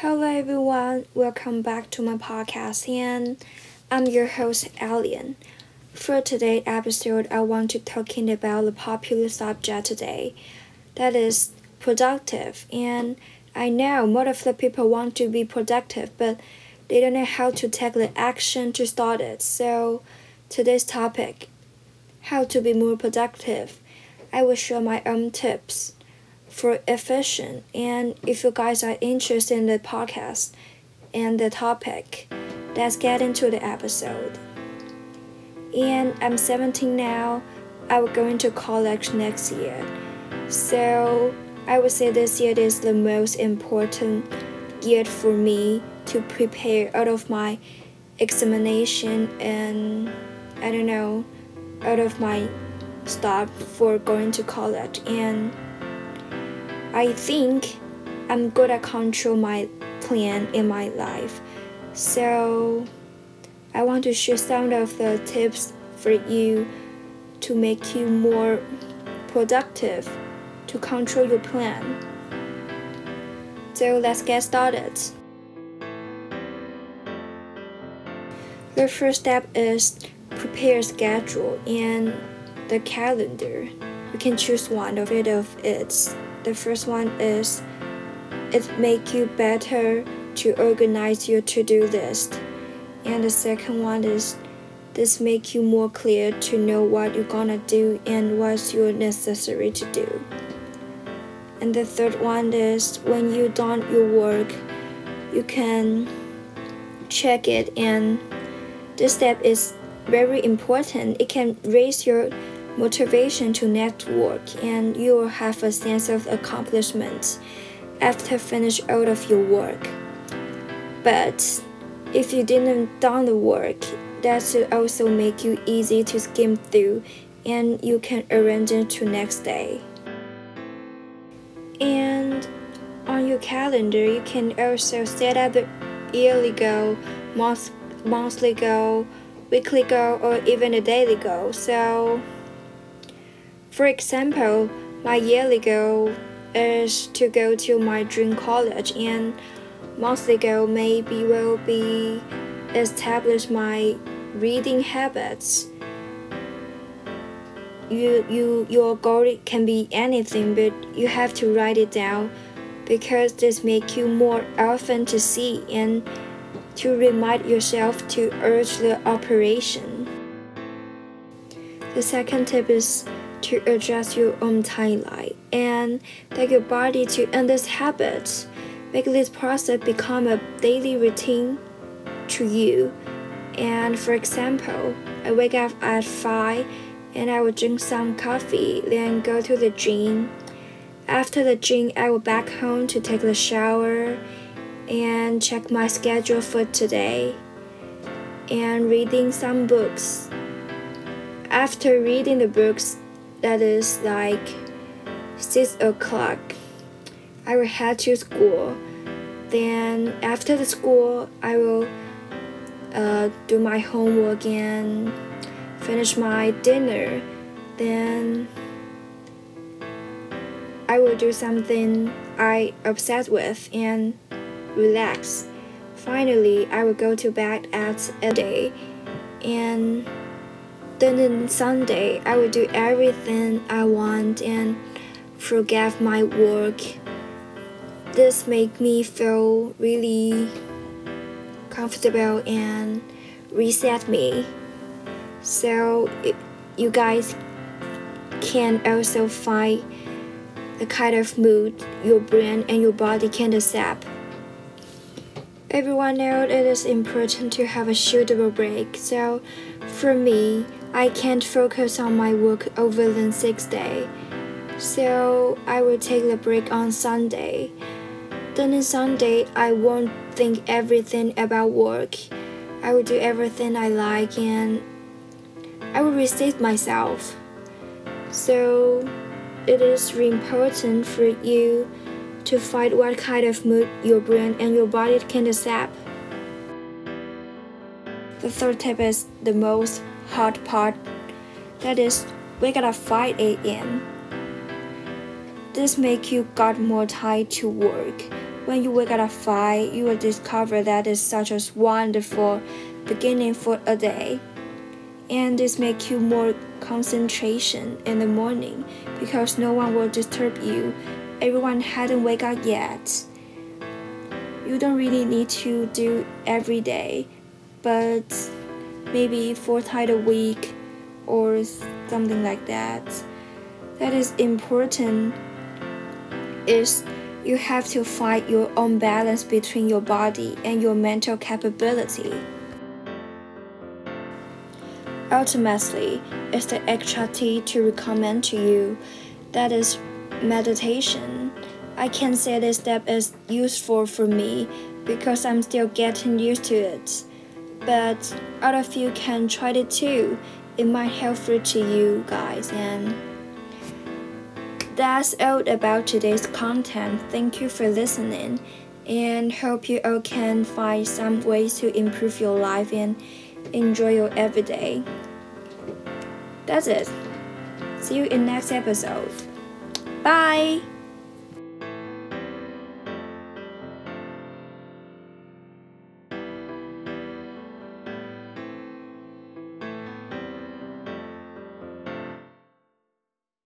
Hello everyone, welcome back to my podcast and I'm your host Alien. For today's episode, I want to talking about the popular subject today, that is productive. And I know most of the people want to be productive, but they don't know how to take the action to start it. So today's topic, how to be more productive. I will share my own tips for efficient. And if you guys are interested in the podcast and the topic, let's get into the episode. And I'm 17 now. I will go into college next year. So I would say this year is the most important year for me to prepare out of my examination and I don't know, out of my stuff for going to college and I think I'm good at control my plan in my life. So I want to share some of the tips for you to make you more productive to control your plan. So let's get started. The first step is prepare schedule and the calendar. You can choose one of it of its the first one is it make you better to organize your to-do list. And the second one is this make you more clear to know what you're gonna do and what's your necessary to do. And the third one is when you done your work, you can check it and this step is very important. It can raise your motivation to network, and you will have a sense of accomplishment after finish all of your work. But if you didn't done the work, that should also make you easy to skim through and you can arrange it to next day. And on your calendar, you can also set up the yearly goal, month, monthly goal, weekly goal, or even a daily goal. So for example, my yearly goal is to go to my dream college and monthly goal maybe will be establish my reading habits. You, you, your goal can be anything, but you have to write it down because this make you more often to see and to remind yourself to urge the operation. The second tip is to adjust your own timeline and take your body to end this habit. Make this process become a daily routine to you. And for example, I wake up at 5 and I will drink some coffee, then go to the gym. After the gym, I will back home to take the shower and check my schedule for today and reading some books. After reading the books, that is like six o'clock. I will head to school. Then after the school, I will uh, do my homework and finish my dinner. Then I will do something I obsessed with and relax. Finally, I will go to bed at a day and then on Sunday, I will do everything I want and forget my work. This make me feel really comfortable and reset me. So you guys can also find the kind of mood your brain and your body can accept. Everyone knows it is important to have a suitable break. So for me, I can't focus on my work over than six day, so I will take the break on Sunday. Then on Sunday, I won't think everything about work. I will do everything I like and I will reset myself. So it is important for you to find what kind of mood your brain and your body can accept. The third tip is the most hard part. That is, wake up at 5 a.m. This make you got more time to work. when you wake up at 5, you will discover that it's such a wonderful beginning for a day. And this makes you more concentration in the morning because no one will disturb you. Everyone hadn't wake up yet. You don't really need to do every day, but maybe four times a week or something like that. That is important is you have to find your own balance between your body and your mental capability. Ultimately, it's the extra T to recommend to you that is meditation. I can say this step is useful for me because I'm still getting used to it. But other of you can try it too. It might help to you guys and that's all about today's content. Thank you for listening and hope you all can find some ways to improve your life and enjoy your everyday. That's it. See you in next episode. Bye.